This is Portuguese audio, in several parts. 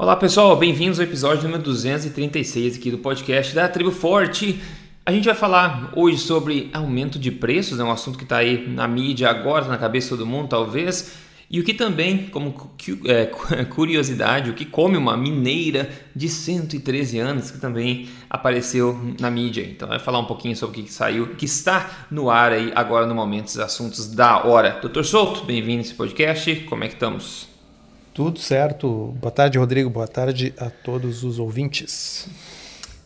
Olá pessoal, bem-vindos ao episódio número 236 aqui do podcast da Tribo Forte. A gente vai falar hoje sobre aumento de preços, é um assunto que está aí na mídia agora, na cabeça de todo mundo talvez, e o que também, como é, curiosidade, o que come uma mineira de 113 anos, que também apareceu na mídia. Então vai falar um pouquinho sobre o que saiu, que está no ar aí agora no momento, os assuntos da hora. Doutor Souto, bem-vindo a esse podcast, como é que estamos? Tudo certo. Boa tarde, Rodrigo. Boa tarde a todos os ouvintes.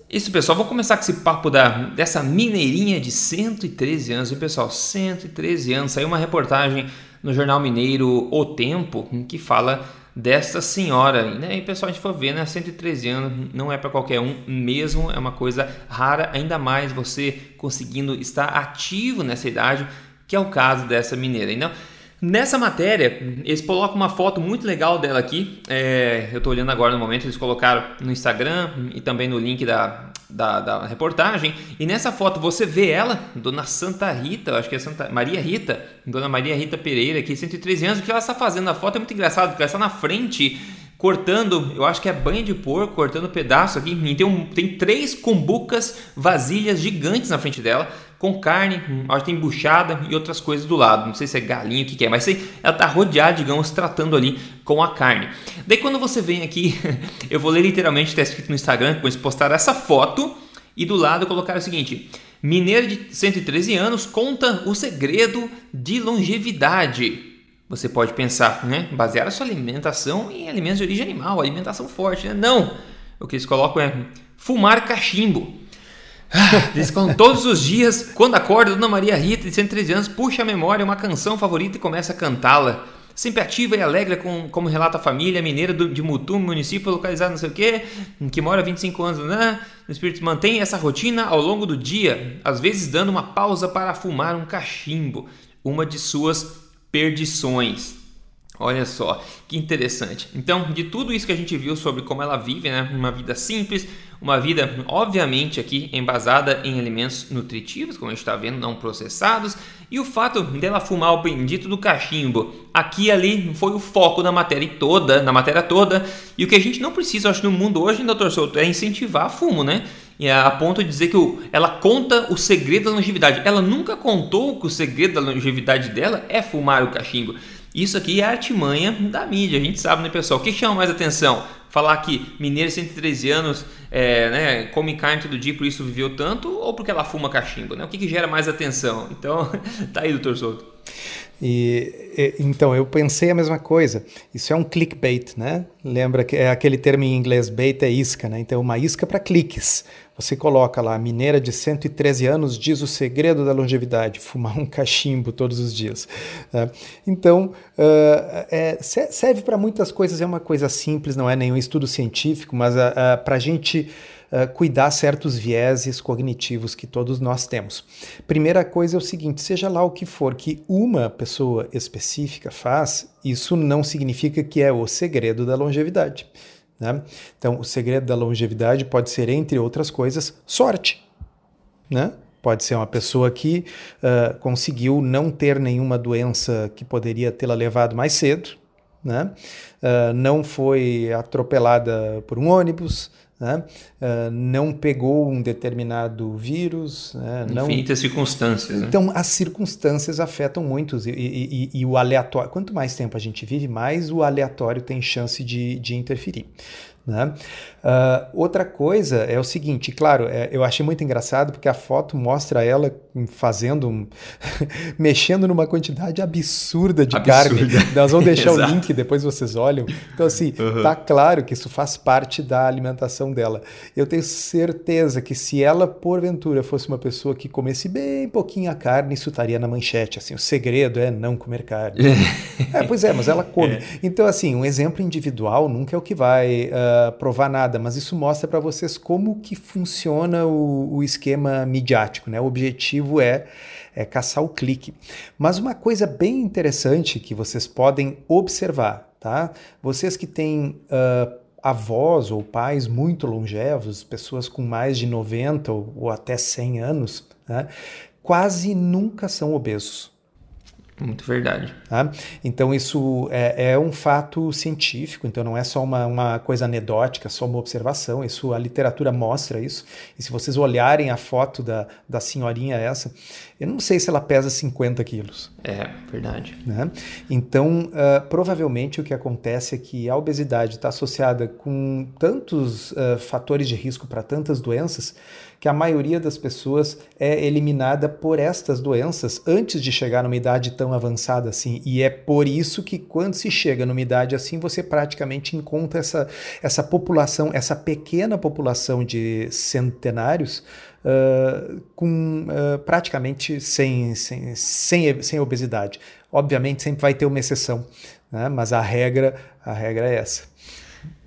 Isso, pessoal. Vou começar com esse papo da, dessa mineirinha de 113 anos. E, pessoal, 113 anos. Saiu uma reportagem no Jornal Mineiro O Tempo que fala desta senhora. Né? E, pessoal, a gente for ver, né? 113 anos não é para qualquer um mesmo. É uma coisa rara, ainda mais você conseguindo estar ativo nessa idade, que é o caso dessa mineira. Então, Nessa matéria, eles colocam uma foto muito legal dela aqui. É, eu estou olhando agora no momento, eles colocaram no Instagram e também no link da, da, da, reportagem. E nessa foto você vê ela, Dona Santa Rita, acho que é Santa Maria Rita, Dona Maria Rita Pereira, aqui, 113 anos. O que ela está fazendo na foto é muito engraçado, porque ela está na frente cortando, eu acho que é banha de porco, cortando pedaço aqui. E tem, um, tem três cumbucas, vasilhas gigantes na frente dela com carne, acho tem buchada e outras coisas do lado. Não sei se é galinha, o que, que é, mas sei, ela está rodeada, digamos, tratando ali com a carne. Daí quando você vem aqui, eu vou ler literalmente, está escrito no Instagram, depois postar essa foto e do lado colocar o seguinte: Mineira de 113 anos conta o segredo de longevidade. Você pode pensar, né? Basear a sua alimentação em alimentos de origem animal, alimentação forte, né? Não! O que eles colocam é fumar cachimbo. Eles contam todos os dias, quando acorda, Dona Maria Rita, de 113 anos, puxa a memória uma canção favorita e começa a cantá-la. Sempre ativa e alegre, com, como relata a família mineira do, de Mutum, município localizado não sei o quê, que mora há 25 anos, né? O espírito mantém essa rotina ao longo do dia, às vezes dando uma pausa para fumar um cachimbo, uma de suas perdições. Olha só, que interessante. Então, de tudo isso que a gente viu sobre como ela vive, né, uma vida simples, uma vida, obviamente, aqui embasada em alimentos nutritivos, como a gente está vendo, não processados, e o fato dela fumar o bendito do cachimbo aqui ali foi o foco da matéria toda, na matéria toda, e o que a gente não precisa, acho, no mundo hoje, doutor Souto, é incentivar fumo, né? A ponto de dizer que ela conta o segredo da longevidade. Ela nunca contou que o segredo da longevidade dela é fumar o cachimbo. Isso aqui é artimanha da mídia, a gente sabe, né, pessoal? O que chama mais atenção? Falar que mineiro de 113 anos é, né, come carne todo dia, por isso viveu tanto, ou porque ela fuma cachimbo, né? O que, que gera mais atenção? Então, tá aí, doutor Souto. E, então, eu pensei a mesma coisa. Isso é um clickbait, né? Lembra que é aquele termo em inglês, bait é isca, né? Então, uma isca para cliques. Você coloca lá, mineira de 113 anos diz o segredo da longevidade, fumar um cachimbo todos os dias. Né? Então, uh, é, serve para muitas coisas, é uma coisa simples, não é nenhum estudo científico, mas uh, uh, para a gente uh, cuidar certos vieses cognitivos que todos nós temos. Primeira coisa é o seguinte: seja lá o que for que uma pessoa específica faz, isso não significa que é o segredo da longevidade. Né? Então, o segredo da longevidade pode ser, entre outras coisas, sorte. Né? Pode ser uma pessoa que uh, conseguiu não ter nenhuma doença que poderia tê-la levado mais cedo, né? Uh, não foi atropelada por um ônibus, né? Uh, não pegou um determinado vírus. Né? Não... Infinitas circunstâncias. Né? Então, as circunstâncias afetam muito e, e, e, e, o aleatório. Quanto mais tempo a gente vive, mais o aleatório tem chance de, de interferir. Né? Uh, outra coisa é o seguinte, claro, é, eu achei muito engraçado porque a foto mostra ela fazendo, um, mexendo numa quantidade absurda de absurda. carne. Nós vamos deixar o link, depois vocês olham. Então, assim, uhum. tá claro que isso faz parte da alimentação dela. Eu tenho certeza que se ela, porventura, fosse uma pessoa que comesse bem pouquinho a carne, isso estaria na manchete. Assim, o segredo é não comer carne. é, pois é, mas ela come. É. Então, assim, um exemplo individual nunca é o que vai. Uh, provar nada, mas isso mostra para vocês como que funciona o, o esquema midiático. Né? O objetivo é, é caçar o clique. Mas uma coisa bem interessante que vocês podem observar, tá? Vocês que têm uh, avós ou pais muito longevos, pessoas com mais de 90 ou, ou até 100 anos, né? quase nunca são obesos. Muito verdade. Tá? Então, isso é, é, um fato científico, então não é só uma, uma coisa anedótica, só uma observação. Isso, a literatura mostra isso. E se vocês olharem a foto da, da senhorinha essa, eu não sei se ela pesa 50 quilos. É, verdade. Né? Então, uh, provavelmente o que acontece é que a obesidade está associada com tantos uh, fatores de risco para tantas doenças que a maioria das pessoas é eliminada por estas doenças antes de chegar numa idade tão avançada assim. E é por isso que quando se chega numa idade assim, você praticamente encontra essa, essa população, essa pequena população de centenários uh, com uh, praticamente sem, sem, sem, sem obesidade. Obviamente sempre vai ter uma exceção, né? mas a regra, a regra é essa.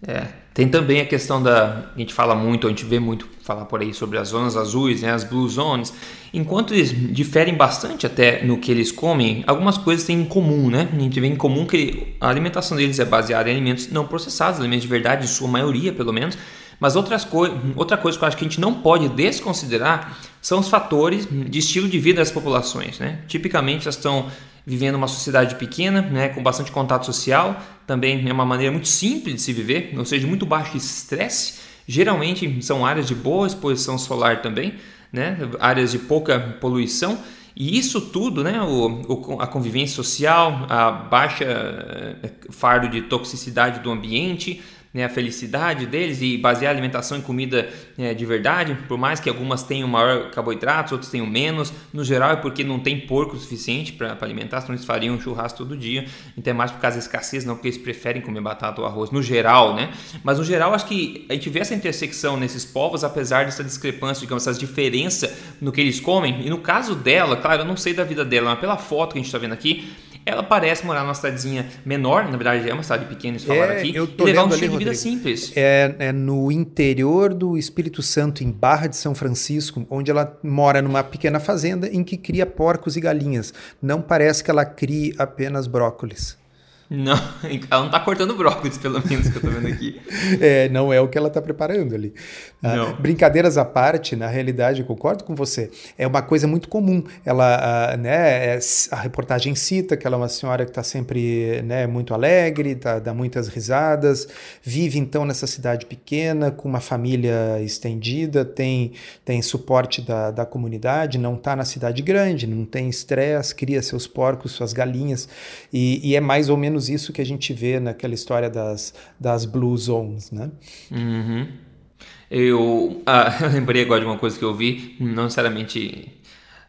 É, tem também a questão da. A gente fala muito, a gente vê muito falar por aí sobre as zonas azuis, né, as blue zones. Enquanto eles diferem bastante até no que eles comem, algumas coisas têm em comum, né? A gente vê em comum que a alimentação deles é baseada em alimentos não processados, alimentos de verdade, em sua maioria pelo menos. Mas outras co outra coisa que eu acho que a gente não pode desconsiderar são os fatores de estilo de vida das populações. Né? Tipicamente, elas estão vivendo uma sociedade pequena, né, com bastante contato social, também é uma maneira muito simples de se viver, ou seja, muito baixo estresse. Geralmente são áreas de boa exposição solar também, né, áreas de pouca poluição. E isso tudo, né, o, o, a convivência social, a baixa eh, fardo de toxicidade do ambiente, né, a felicidade deles e basear a alimentação em comida é, de verdade, por mais que algumas tenham maior carboidratos, outras tenham menos, no geral é porque não tem porco suficiente para alimentar, senão eles fariam churrasco todo dia, então é mais por causa da escassez, não porque eles preferem comer batata ou arroz, no geral, né? Mas no geral acho que a gente vê essa intersecção nesses povos, apesar dessa discrepância, digamos, essa diferença no que eles comem, e no caso dela, claro, eu não sei da vida dela, mas pela foto que a gente está vendo aqui, ela parece morar numa cidadezinha menor, na verdade é uma cidade pequena, eles falaram é, aqui, eu tô e levar um estilo de vida simples. É, é, no interior do Espírito Santo, em Barra de São Francisco, onde ela mora numa pequena fazenda em que cria porcos e galinhas. Não parece que ela crie apenas brócolis. Não, ela não está cortando brócolis, pelo menos, que eu estou vendo aqui. é, não é o que ela está preparando ali. Ah, brincadeiras à parte, na realidade, eu concordo com você, é uma coisa muito comum. Ela, ah, né, é, a reportagem cita que ela é uma senhora que está sempre né, muito alegre, tá, dá muitas risadas, vive então nessa cidade pequena, com uma família estendida, tem, tem suporte da, da comunidade, não está na cidade grande, não tem estresse, cria seus porcos, suas galinhas, e, e é mais ou menos menos isso que a gente vê naquela história das, das Blue Zones, né? Uhum. Eu, ah, eu lembrei agora de uma coisa que eu vi, não necessariamente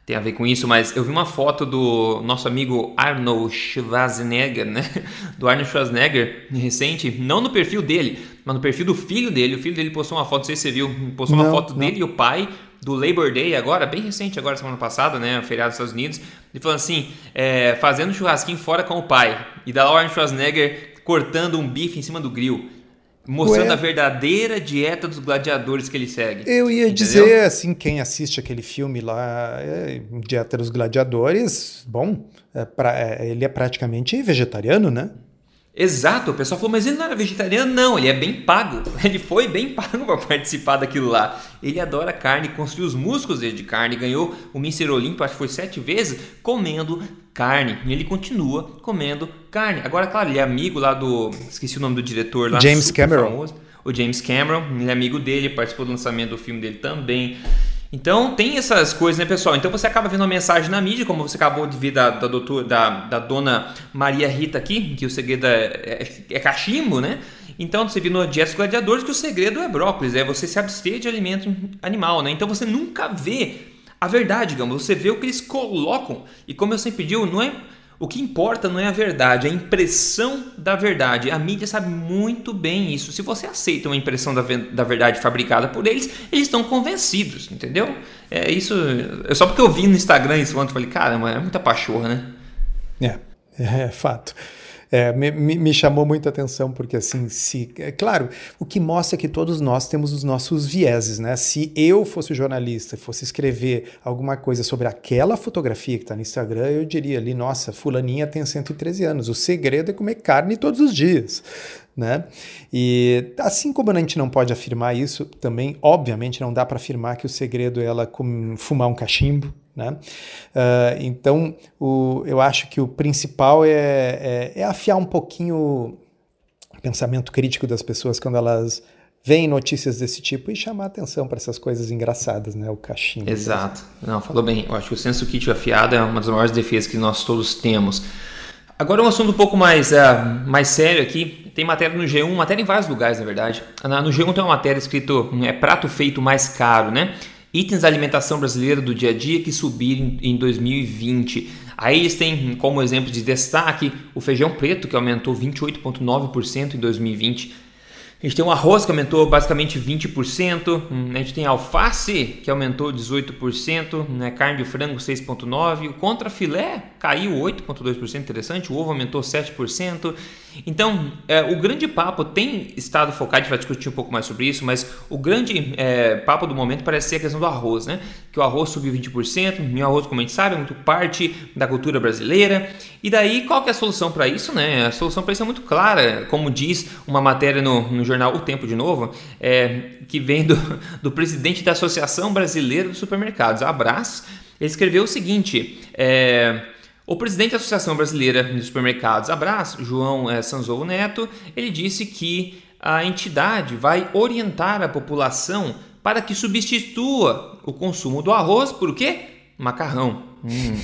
tem a ver com isso, mas eu vi uma foto do nosso amigo Arnold Schwarzenegger, né? Do Arnold Schwarzenegger recente, não no perfil dele, mas no perfil do filho dele. O filho dele postou uma foto, não sei se você viu, postou não, uma foto não. dele e o pai do Labor Day agora, bem recente agora, semana passada, né? Feriado dos Estados Unidos. Ele falou assim, é, fazendo churrasquinho fora com o pai. E da Arnold Schwarzenegger cortando um bife em cima do grill. Mostrando Ué. a verdadeira dieta dos gladiadores que ele segue. Eu ia entendeu? dizer, assim, quem assiste aquele filme lá, é, Dieta dos Gladiadores, bom, é pra, é, ele é praticamente vegetariano, né? Exato, o pessoal falou, mas ele não era vegetariano? Não, ele é bem pago. Ele foi bem pago para participar daquilo lá. Ele adora carne, construiu os músculos dele de carne, ganhou o Mr. Olímpio, acho que foi sete vezes, comendo carne. E ele continua comendo carne. Agora, claro, ele é amigo lá do. Esqueci o nome do diretor lá. James Cameron. Famoso, o James Cameron, ele é amigo dele, participou do lançamento do filme dele também. Então tem essas coisas, né, pessoal? Então você acaba vendo uma mensagem na mídia, como você acabou de ver da, da, doutor, da, da dona Maria Rita aqui, que o segredo é, é, é cachimbo, né? Então você viu no Dias Gladiadores que o segredo é brócolis, é você se abster de alimento animal, né? Então você nunca vê a verdade, digamos, você vê o que eles colocam. E como eu sempre digo, não é o que importa não é a verdade, é a impressão da verdade. A mídia sabe muito bem isso. Se você aceita uma impressão da, da verdade fabricada por eles, eles estão convencidos, entendeu? É isso. É só porque eu vi no Instagram isso ontem, falei, caramba, é muita pachorra, né? É, é fato. É, me, me, chamou muita atenção porque assim, se é claro, o que mostra que todos nós temos os nossos vieses, né? Se eu fosse jornalista e fosse escrever alguma coisa sobre aquela fotografia que está no Instagram, eu diria ali, nossa, fulaninha tem 113 anos. O segredo é comer carne todos os dias. Né? E assim como a gente não pode afirmar isso, também, obviamente, não dá para afirmar que o segredo é ela fumar um cachimbo, Né? Uh, então, o, eu acho que o principal é, é, é afiar um pouquinho o pensamento crítico das pessoas quando elas veem notícias desse tipo e chamar atenção para essas coisas engraçadas, né? O cachimbo. Exato. Não, falou bem. Eu acho que o senso crítico afiado é uma das maiores defesas que nós todos temos. Agora um assunto um pouco mais, uh, mais sério aqui. Tem matéria no G1, matéria em vários lugares, na verdade. No G1 tem uma matéria escrito é prato feito mais caro, né? Itens da alimentação brasileira do dia a dia que subiram em 2020. Aí eles têm como exemplo de destaque o feijão preto, que aumentou 28,9% em 2020 a gente tem o arroz que aumentou basicamente 20%, hum, a gente tem alface que aumentou 18%, né? carne de frango 6,9%, o contra filé caiu 8,2%, interessante, o ovo aumentou 7%. Então, é, o grande papo tem estado focado, a gente vai discutir um pouco mais sobre isso, mas o grande é, papo do momento parece ser a questão do arroz, né? Que o arroz subiu 20%, e o arroz, como a gente sabe, é muito parte da cultura brasileira. E daí, qual que é a solução para isso, né? A solução para isso é muito clara, como diz uma matéria no, no jornal O Tempo de Novo, é, que vem do, do presidente da Associação Brasileira dos Supermercados, a ele escreveu o seguinte: é, o presidente da Associação Brasileira de Supermercados, Abras, João é, Sanzou Neto, ele disse que a entidade vai orientar a população para que substitua o consumo do arroz por quê? Macarrão. Hum.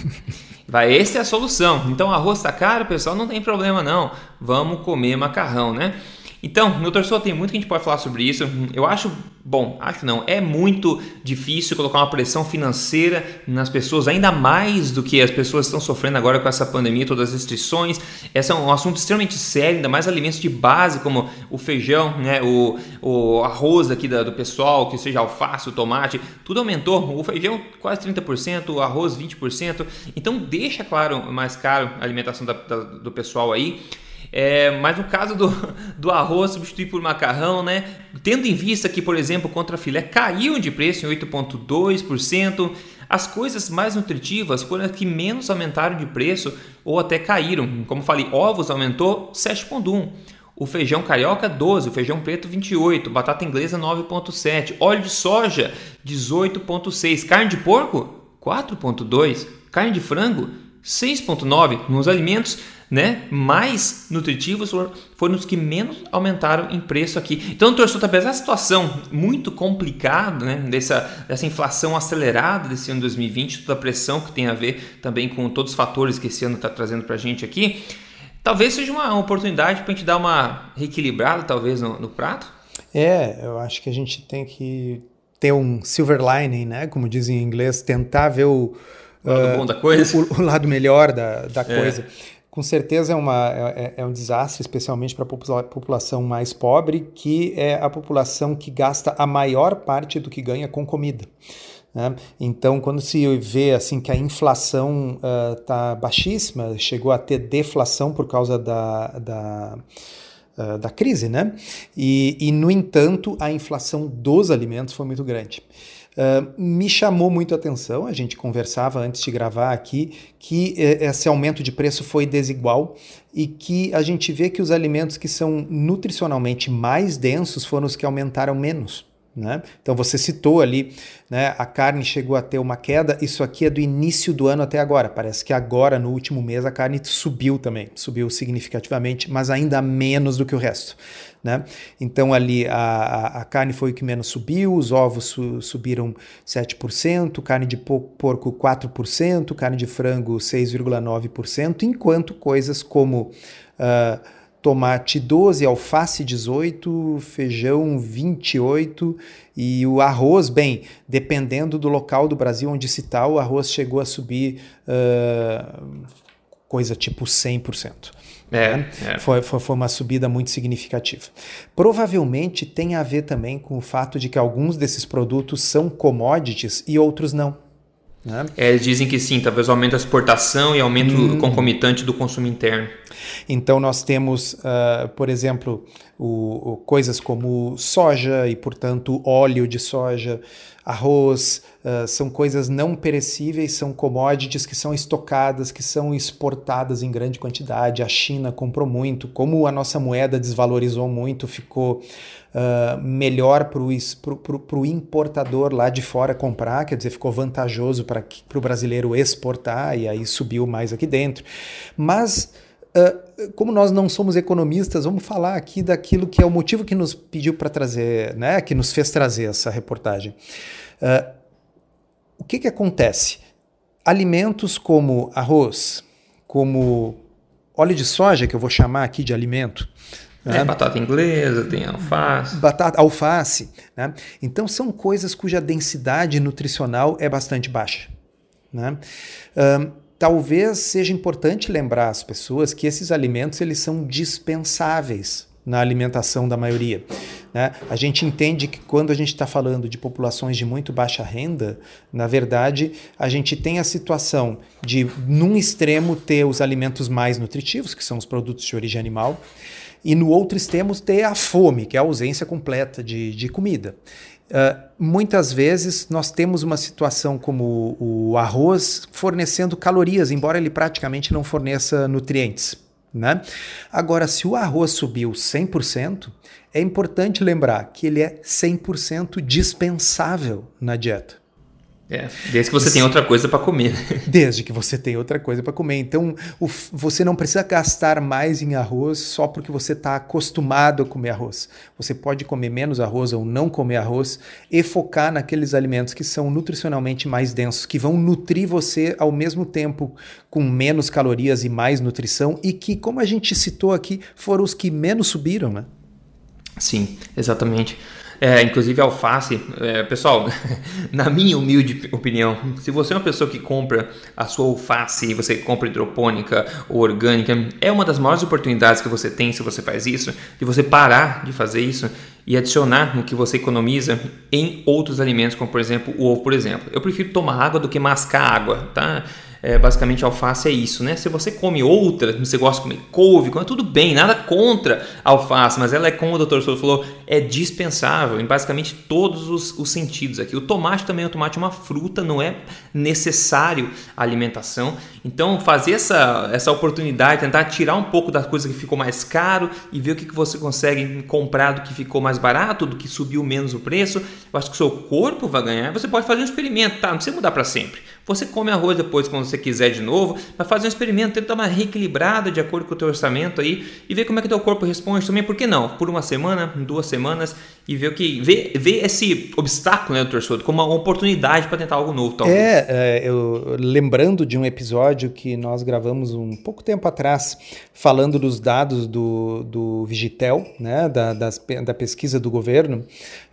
Vai, essa é a solução. Então, arroz está caro, pessoal, não tem problema não. Vamos comer macarrão, né? Então, meu torcedor, tem muito que a gente pode falar sobre isso. Eu acho, bom, acho não, é muito difícil colocar uma pressão financeira nas pessoas, ainda mais do que as pessoas estão sofrendo agora com essa pandemia, todas as restrições. Esse é um assunto extremamente sério, ainda mais alimentos de base como o feijão, né, o, o arroz aqui da, do pessoal, que seja alface, o tomate, tudo aumentou. O feijão quase 30%, o arroz 20%. Então, deixa claro mais caro a alimentação da, da, do pessoal aí. É, mas no caso do, do arroz substituir por macarrão, né? Tendo em vista que, por exemplo, contra filé caiu de preço em 8,2%, as coisas mais nutritivas foram as que menos aumentaram de preço ou até caíram. Como falei, ovos aumentou 7,1%. O feijão carioca 12, o feijão preto 28, batata inglesa 9.7, óleo de soja 18.6, carne de porco 4.2, carne de frango 6.9. Nos alimentos né, mais nutritivos foram os que menos aumentaram em preço aqui. Então, torcedor, apesar da situação muito complicada, né, dessa, dessa inflação acelerada desse ano 2020, toda a pressão que tem a ver também com todos os fatores que esse ano está trazendo para a gente aqui, talvez seja uma oportunidade para a gente dar uma reequilibrada, talvez, no, no prato? É, eu acho que a gente tem que ter um silver lining, né, como dizem em inglês, tentar ver o o lado bom da coisa. O, o lado melhor da, da é. coisa com certeza é, uma, é, é um desastre, especialmente para a população mais pobre, que é a população que gasta a maior parte do que ganha com comida. Né? Então, quando se vê assim que a inflação está uh, baixíssima, chegou a ter deflação por causa da, da Uh, da crise, né? E, e, no entanto, a inflação dos alimentos foi muito grande. Me chamou muito a atenção, a gente conversava antes de gravar aqui, que eh, esse aumento de preço foi desigual e que a gente vê que os alimentos que são nutricionalmente mais densos foram os que aumentaram menos. Né? Então você citou ali, né, a carne chegou a ter uma queda, isso aqui é do início do ano até agora. Parece que agora, no último mês, a carne subiu também, subiu significativamente, mas ainda menos do que o resto. Né? Então ali a, a, a carne foi o que menos subiu, os ovos su, subiram 7%, carne de porco 4%, carne de frango 6,9%, enquanto coisas como. Uh, tomate 12, alface 18, feijão 28 e o arroz, bem, dependendo do local do Brasil onde se está, o arroz chegou a subir uh, coisa tipo 100%. É, né? é. Foi, foi, foi, uma subida muito significativa. Provavelmente tem a ver também com o fato de que alguns desses produtos são commodities e outros não. Né? É, eles dizem que sim, talvez aumento da exportação e aumento hum. concomitante do consumo interno. Então nós temos, uh, por exemplo, o, o, coisas como soja e, portanto, óleo de soja, arroz, uh, são coisas não perecíveis, são commodities que são estocadas, que são exportadas em grande quantidade. A China comprou muito, como a nossa moeda desvalorizou muito, ficou uh, melhor para o importador lá de fora comprar, quer dizer, ficou vantajoso para o brasileiro exportar e aí subiu mais aqui dentro. Mas Uh, como nós não somos economistas, vamos falar aqui daquilo que é o motivo que nos pediu para trazer, né, que nos fez trazer essa reportagem. Uh, o que, que acontece? Alimentos como arroz, como óleo de soja, que eu vou chamar aqui de alimento, né? batata inglesa, tem alface. Batata, alface. Né? Então, são coisas cuja densidade nutricional é bastante baixa. Né? Um, talvez seja importante lembrar às pessoas que esses alimentos eles são dispensáveis na alimentação da maioria. Né? A gente entende que quando a gente está falando de populações de muito baixa renda, na verdade, a gente tem a situação de, num extremo, ter os alimentos mais nutritivos, que são os produtos de origem animal, e no outro extremo ter a fome, que é a ausência completa de, de comida. Uh, muitas vezes nós temos uma situação como o arroz fornecendo calorias, embora ele praticamente não forneça nutrientes. Né? Agora, se o arroz subiu 100%, é importante lembrar que ele é 100% dispensável na dieta. É, desde que você tem outra coisa para comer. Desde que você tem outra coisa para comer. Então, o, você não precisa gastar mais em arroz só porque você está acostumado a comer arroz. Você pode comer menos arroz ou não comer arroz e focar naqueles alimentos que são nutricionalmente mais densos, que vão nutrir você ao mesmo tempo com menos calorias e mais nutrição e que, como a gente citou aqui, foram os que menos subiram, né? Sim, exatamente. É, inclusive alface, é, pessoal, na minha humilde opinião, se você é uma pessoa que compra a sua alface e você compra hidropônica ou orgânica, é uma das maiores oportunidades que você tem se você faz isso, de você parar de fazer isso e adicionar no que você economiza em outros alimentos, como por exemplo o ovo, por exemplo. Eu prefiro tomar água do que mascar água, tá? É, basicamente alface é isso, né? Se você come outra, você gosta de comer couve, tudo bem, nada contra alface, mas ela é, como o Dr. Souza falou, é dispensável em basicamente todos os, os, sentidos aqui. O tomate também, o tomate é uma fruta, não é necessário a alimentação. Então, fazer essa, essa oportunidade, tentar tirar um pouco das coisas que ficou mais caro e ver o que, que você consegue comprar do que ficou mais barato, do que subiu menos o preço. Eu acho que o seu corpo vai ganhar. Você pode fazer um experimento, tá? Não precisa mudar para sempre. Você come arroz depois quando você quiser de novo, mas fazer um experimento, tenta dar uma reequilibrada de acordo com o teu orçamento aí e ver como é que teu corpo responde também, por que não? Por uma semana, duas semanas e ver o que ver, ver esse obstáculo, né, do torcedor, como uma oportunidade para tentar algo novo, talvez. É, é, eu lembrando de um episódio que nós gravamos um pouco tempo atrás, falando dos dados do, do Vigitel, né, da, das, da pesquisa do governo,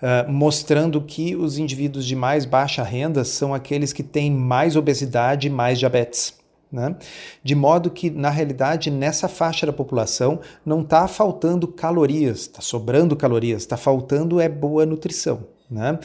uh, mostrando que os indivíduos de mais baixa renda são aqueles que têm mais obesidade e mais diabetes. Né? De modo que, na realidade, nessa faixa da população não está faltando calorias, está sobrando calorias, está faltando é boa nutrição. Né?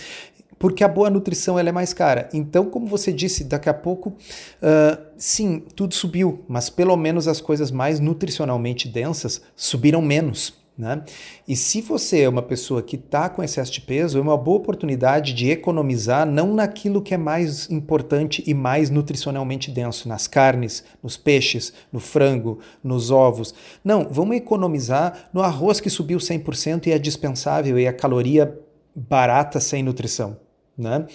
Porque a boa nutrição ela é mais cara. Então, como você disse, daqui a pouco, uh, sim, tudo subiu, mas pelo menos as coisas mais nutricionalmente densas subiram menos. Né? E se você é uma pessoa que está com excesso de peso, é uma boa oportunidade de economizar não naquilo que é mais importante e mais nutricionalmente denso, nas carnes, nos peixes, no frango, nos ovos. Não, vamos economizar no arroz que subiu 100% e é dispensável e é caloria barata sem nutrição. Né?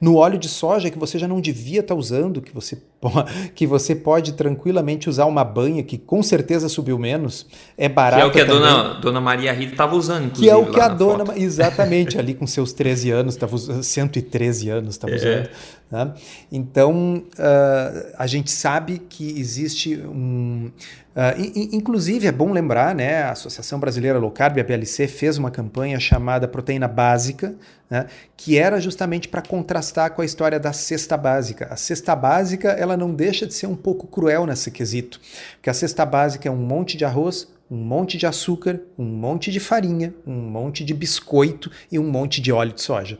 No óleo de soja que você já não devia estar tá usando, que você, que você pode tranquilamente usar uma banha que com certeza subiu menos, é barato. Que é o que a dona, dona Maria Rita estava usando, Que é o que a dona, foto. exatamente, ali com seus 13 anos, estava usando, 113 anos estava é. usando. Né? Então, uh, a gente sabe que existe um. Uh, inclusive, é bom lembrar, né, a Associação Brasileira Low Carb, a PLC, fez uma campanha chamada Proteína Básica, né, que era justamente para contrastar com a história da cesta básica. A cesta básica ela não deixa de ser um pouco cruel nesse quesito, porque a cesta básica é um monte de arroz, um monte de açúcar, um monte de farinha, um monte de biscoito e um monte de óleo de soja.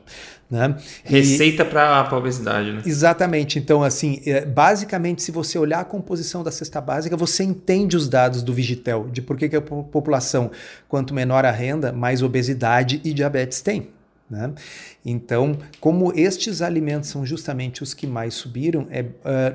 Né? Receita para a obesidade. Né? Exatamente. Então, assim, é, basicamente, se você olhar a composição da cesta básica, você entende os dados do Vigitel, de por que, que a população, quanto menor a renda, mais obesidade e diabetes tem. Né? Então, como estes alimentos são justamente os que mais subiram, é, uh,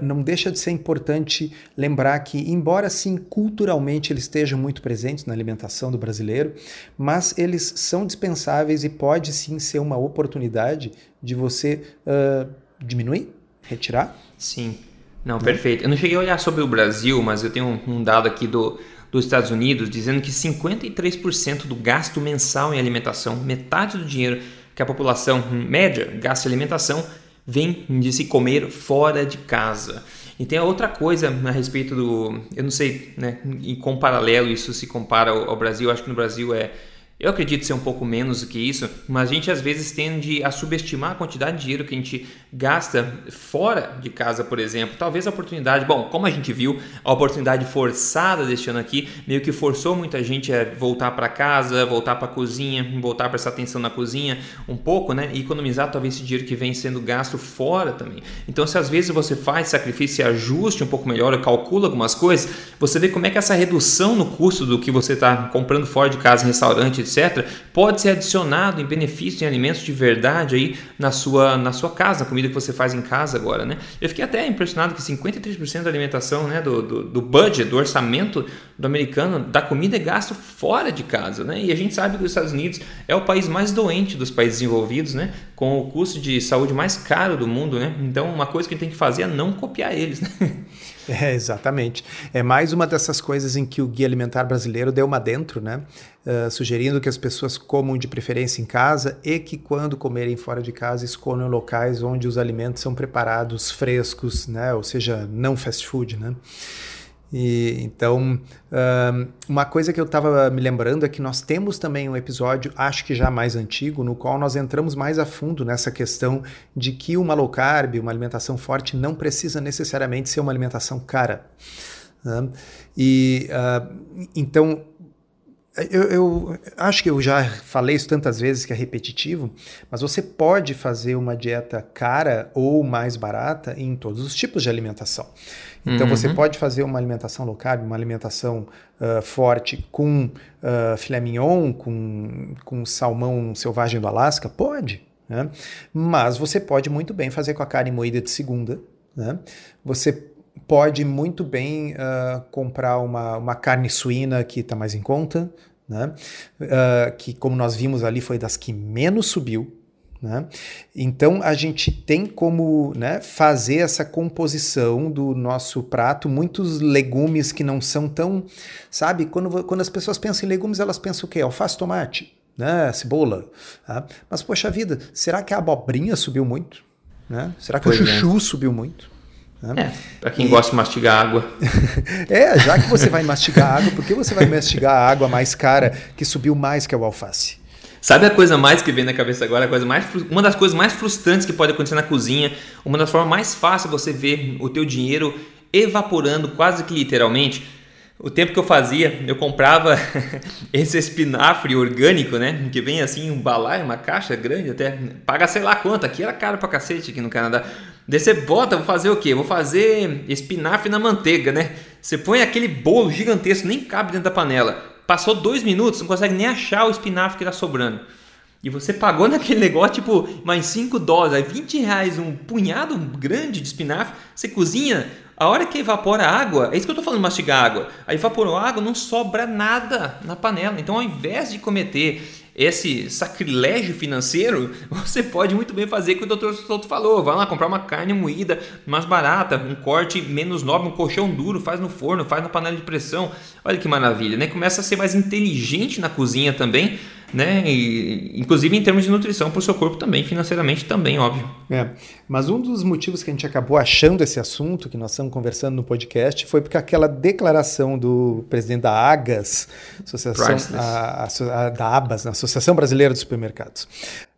não deixa de ser importante lembrar que, embora sim culturalmente eles estejam muito presentes na alimentação do brasileiro, mas eles são dispensáveis e pode sim ser uma oportunidade de você uh, diminuir retirar. Sim. Não, perfeito. Eu não cheguei a olhar sobre o Brasil, mas eu tenho um dado aqui do, dos Estados Unidos dizendo que 53% do gasto mensal em alimentação, metade do dinheiro que a população média gasta alimentação, vem de se comer fora de casa. E tem outra coisa a respeito do. Eu não sei, né? Em com paralelo, isso se compara ao, ao Brasil. Acho que no Brasil é eu acredito ser um pouco menos do que isso, mas a gente às vezes tende a subestimar a quantidade de dinheiro que a gente gasta fora de casa, por exemplo. Talvez a oportunidade, bom, como a gente viu, a oportunidade forçada deste ano aqui meio que forçou muita gente a voltar para casa, voltar para a cozinha, voltar a prestar atenção na cozinha um pouco, né? E economizar talvez esse dinheiro que vem sendo gasto fora também. Então, se às vezes você faz sacrifício e ajuste um pouco melhor, calcula algumas coisas, você vê como é que essa redução no custo do que você está comprando fora de casa, em restaurante, etc., pode ser adicionado em benefício em alimentos de verdade aí na sua, na sua casa, a comida que você faz em casa agora, né? Eu fiquei até impressionado que 53% da alimentação, né, do, do, do, budget, do orçamento do americano, da comida é gasto fora de casa, né? E a gente sabe que os Estados Unidos é o país mais doente dos países desenvolvidos, né? Com o custo de saúde mais caro do mundo, né? Então, uma coisa que a gente tem que fazer é não copiar eles, né? É, exatamente. É mais uma dessas coisas em que o Guia Alimentar Brasileiro deu uma dentro, né? Uh, sugerindo que as pessoas comam de preferência em casa e que, quando comerem fora de casa, escolham locais onde os alimentos são preparados frescos, né? Ou seja, não fast food, né? E, então, uma coisa que eu estava me lembrando é que nós temos também um episódio, acho que já mais antigo, no qual nós entramos mais a fundo nessa questão de que uma low carb, uma alimentação forte, não precisa necessariamente ser uma alimentação cara. E então eu, eu, acho que eu já falei isso tantas vezes que é repetitivo, mas você pode fazer uma dieta cara ou mais barata em todos os tipos de alimentação. Então uhum. você pode fazer uma alimentação low carb, uma alimentação uh, forte com uh, filé mignon, com, com salmão selvagem do Alasca? Pode. Né? Mas você pode muito bem fazer com a carne moída de segunda. Né? Você pode muito bem uh, comprar uma, uma carne suína que está mais em conta, né? Uh, que como nós vimos ali foi das que menos subiu. Né? Então a gente tem como né, fazer essa composição do nosso prato, muitos legumes que não são tão. Sabe, quando, quando as pessoas pensam em legumes, elas pensam o quê? Alface, tomate, né? cebola. Tá? Mas, poxa vida, será que a abobrinha subiu muito? Né? Será que pois o chuchu é. subiu muito? Né? É, para quem e... gosta de mastigar água. é, já que você vai mastigar água, por que você vai mastigar a água mais cara que subiu mais que o alface? Sabe a coisa mais que vem na cabeça agora? A coisa mais, uma das coisas mais frustrantes que pode acontecer na cozinha, uma das formas mais fáceis você ver o teu dinheiro evaporando quase que literalmente. O tempo que eu fazia, eu comprava esse espinafre orgânico, né? Que vem assim, um balaio, uma caixa grande até. Paga sei lá quanto, aqui era caro pra cacete aqui no Canadá. Daí você bota, vou fazer o quê? Vou fazer espinafre na manteiga, né? Você põe aquele bolo gigantesco, nem cabe dentro da panela. Passou dois minutos, não consegue nem achar o espinafre que está sobrando. E você pagou naquele negócio, tipo, mais 5 dólares, aí 20 reais, um punhado grande de espinafre. Você cozinha, a hora que evapora a água, é isso que eu estou falando, mastigar água. Aí evaporou a água, não sobra nada na panela. Então, ao invés de cometer esse sacrilégio financeiro, você pode muito bem fazer o que o Dr. Souto falou. Vai lá comprar uma carne moída mais barata, um corte menos nobre, um colchão duro, faz no forno, faz na panela de pressão. Olha que maravilha, né? Começa a ser mais inteligente na cozinha também né? E, inclusive em termos de nutrição para o seu corpo também, financeiramente também, óbvio. É, mas um dos motivos que a gente acabou achando esse assunto, que nós estamos conversando no podcast, foi porque aquela declaração do presidente da AGAS, Associação, a, a, a, da ABAS, Associação Brasileira dos Supermercados,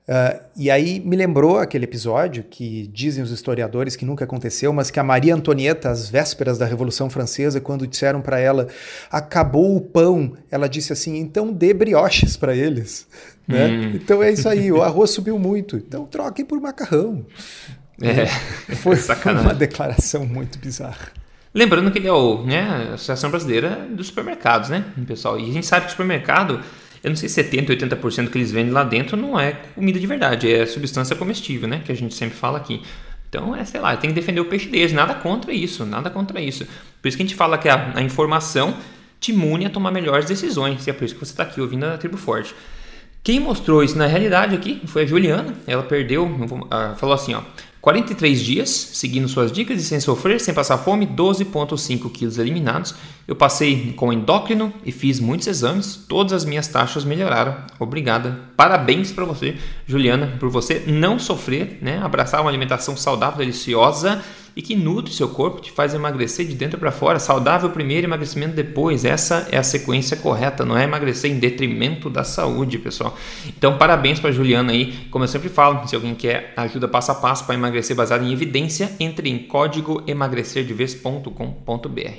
Uh, e aí me lembrou aquele episódio que dizem os historiadores que nunca aconteceu, mas que a Maria Antonieta, às vésperas da Revolução Francesa, quando disseram para ela acabou o pão, ela disse assim: então dê brioches para eles. Né? Hum. Então é isso aí, o arroz subiu muito, então troquem por macarrão. É, foi, foi uma declaração muito bizarra. Lembrando que ele é o, né, a Associação Brasileira dos Supermercados, né, pessoal? E a gente sabe que o supermercado eu não sei 70%, 80% que eles vendem lá dentro não é comida de verdade, é substância comestível, né? Que a gente sempre fala aqui. Então, é, sei lá, tem que defender o peixe deles, nada contra isso, nada contra isso. Por isso que a gente fala que a, a informação te imune a tomar melhores decisões, e é por isso que você está aqui ouvindo a Tribo Forte. Quem mostrou isso na realidade aqui foi a Juliana, ela perdeu, falou assim, ó, 43 dias, seguindo suas dicas e sem sofrer, sem passar fome, 12,5 quilos eliminados. Eu passei com endócrino e fiz muitos exames, todas as minhas taxas melhoraram. Obrigada. Parabéns para você, Juliana, por você não sofrer, né? Abraçar uma alimentação saudável, deliciosa e que nutre seu corpo, te faz emagrecer de dentro para fora, saudável primeiro, emagrecimento depois. Essa é a sequência correta, não é emagrecer em detrimento da saúde, pessoal. Então, parabéns para Juliana aí. Como eu sempre falo, se alguém quer ajuda passo a passo para emagrecer baseado em evidência, entre em código emagrecerdevez.com.br.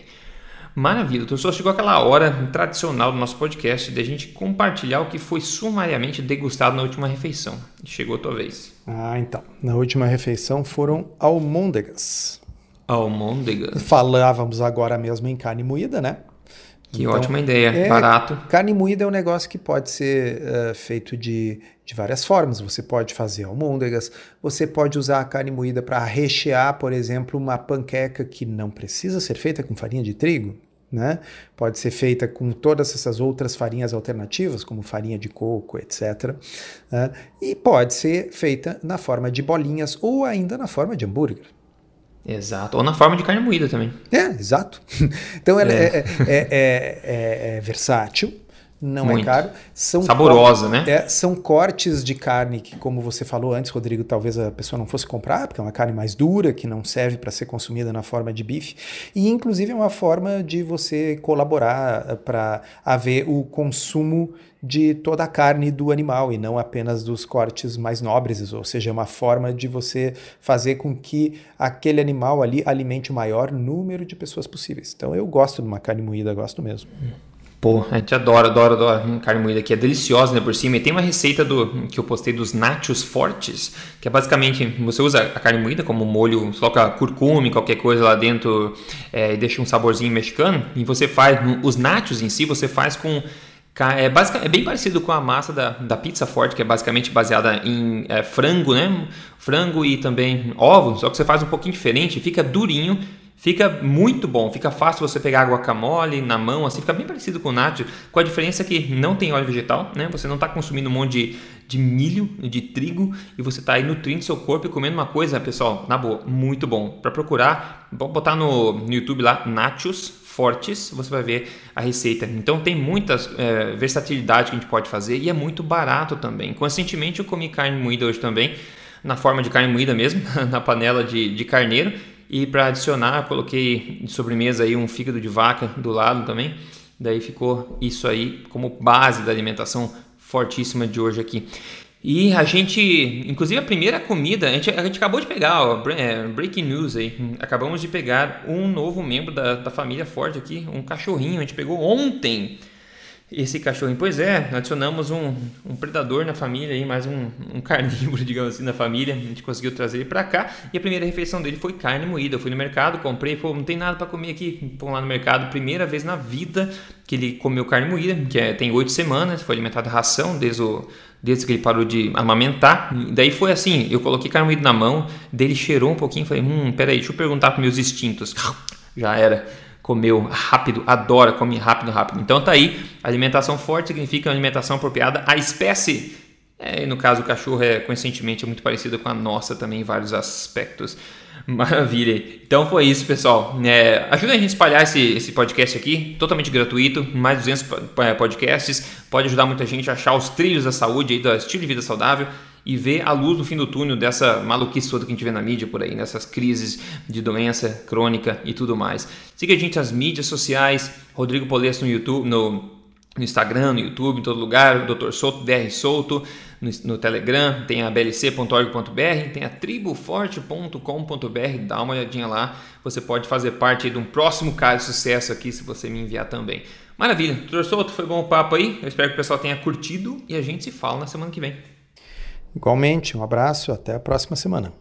Maravilha, então só chegou aquela hora tradicional do nosso podcast de a gente compartilhar o que foi sumariamente degustado na última refeição. Chegou a tua vez. Ah, então. Na última refeição foram almôndegas. Almôndegas. Falávamos agora mesmo em carne moída, né? Que então, ótima ideia, é, barato. Carne moída é um negócio que pode ser uh, feito de, de várias formas. Você pode fazer almôndegas, você pode usar a carne moída para rechear, por exemplo, uma panqueca que não precisa ser feita com farinha de trigo. Né? Pode ser feita com todas essas outras farinhas alternativas, como farinha de coco, etc. Né? E pode ser feita na forma de bolinhas ou ainda na forma de hambúrguer. Exato. Ou na forma de carne moída também. É, exato. Então ela é, é, é, é versátil, não Muito. é caro. São Saborosa, né? É, são cortes de carne que, como você falou antes, Rodrigo, talvez a pessoa não fosse comprar, porque é uma carne mais dura, que não serve para ser consumida na forma de bife. E, inclusive, é uma forma de você colaborar para haver o consumo de toda a carne do animal e não apenas dos cortes mais nobres, ou seja, é uma forma de você fazer com que aquele animal ali alimente o maior número de pessoas possíveis. Então eu gosto de uma carne moída, gosto mesmo. Pô, a gente adora, adora, adora carne moída aqui. É deliciosa, né, por cima. E tem uma receita do que eu postei dos nachos fortes, que é basicamente, você usa a carne moída como molho, coloca curcume, qualquer coisa lá dentro é, e deixa um saborzinho mexicano. E você faz, os nachos em si, você faz com... É, é bem parecido com a massa da, da pizza forte, que é basicamente baseada em é, frango, né? Frango e também ovos, só que você faz um pouquinho diferente, fica durinho Fica muito bom, fica fácil você pegar guacamole na mão, assim, fica bem parecido com o nacho, com a diferença que não tem óleo vegetal, né? Você não está consumindo um monte de, de milho, de trigo, e você está aí nutrindo seu corpo e comendo uma coisa, pessoal, na boa, muito bom. Para procurar, botar no, no YouTube lá, nachos fortes, você vai ver a receita. Então tem muitas é, versatilidade que a gente pode fazer e é muito barato também. Conscientemente eu comi carne moída hoje também, na forma de carne moída mesmo, na panela de, de carneiro e para adicionar, coloquei de sobremesa aí um fígado de vaca do lado também. Daí ficou isso aí como base da alimentação fortíssima de hoje aqui. E a gente, inclusive a primeira comida, a gente, a gente acabou de pegar, ó, é, breaking news aí, acabamos de pegar um novo membro da, da família Ford aqui, um cachorrinho, a gente pegou ontem esse cachorrinho. Pois é, adicionamos um, um predador na família, aí, mais um, um, carnívoro, digamos assim, na família. A gente conseguiu trazer ele para cá e a primeira refeição dele foi carne moída. Eu fui no mercado, comprei, pô, não tem nada para comer aqui. Fomos lá no mercado, primeira vez na vida que ele comeu carne moída, que é, tem oito semanas, foi alimentado ração desde, o, desde que ele parou de amamentar. Daí foi assim, eu coloquei carne moída na mão, dele cheirou um pouquinho, falei, hum, peraí, deixa eu perguntar para meus instintos. Já era comeu rápido, adora, come rápido, rápido. Então tá aí, alimentação forte significa uma alimentação apropriada à espécie. É, no caso, o cachorro é conscientemente é muito parecido com a nossa também em vários aspectos. Maravilha. Então foi isso, pessoal. É, ajuda a gente a espalhar esse, esse podcast aqui, totalmente gratuito, mais 200 podcasts. Pode ajudar muita gente a achar os trilhos da saúde aí, do estilo de vida saudável e ver a luz no fim do túnel dessa maluquice toda que a gente vê na mídia por aí, nessas crises de doença crônica e tudo mais. Siga a gente nas mídias sociais, Rodrigo Polesso no YouTube, no, no Instagram, no YouTube, em todo lugar, o Dr. Souto, DR Souto, no, no, Telegram, tem a blc.org.br, tem a triboforte.com.br, dá uma olhadinha lá, você pode fazer parte de um próximo caso de sucesso aqui se você me enviar também. Maravilha, Dr. Souto, foi bom o papo aí, eu espero que o pessoal tenha curtido e a gente se fala na semana que vem. Igualmente, um abraço, até a próxima semana.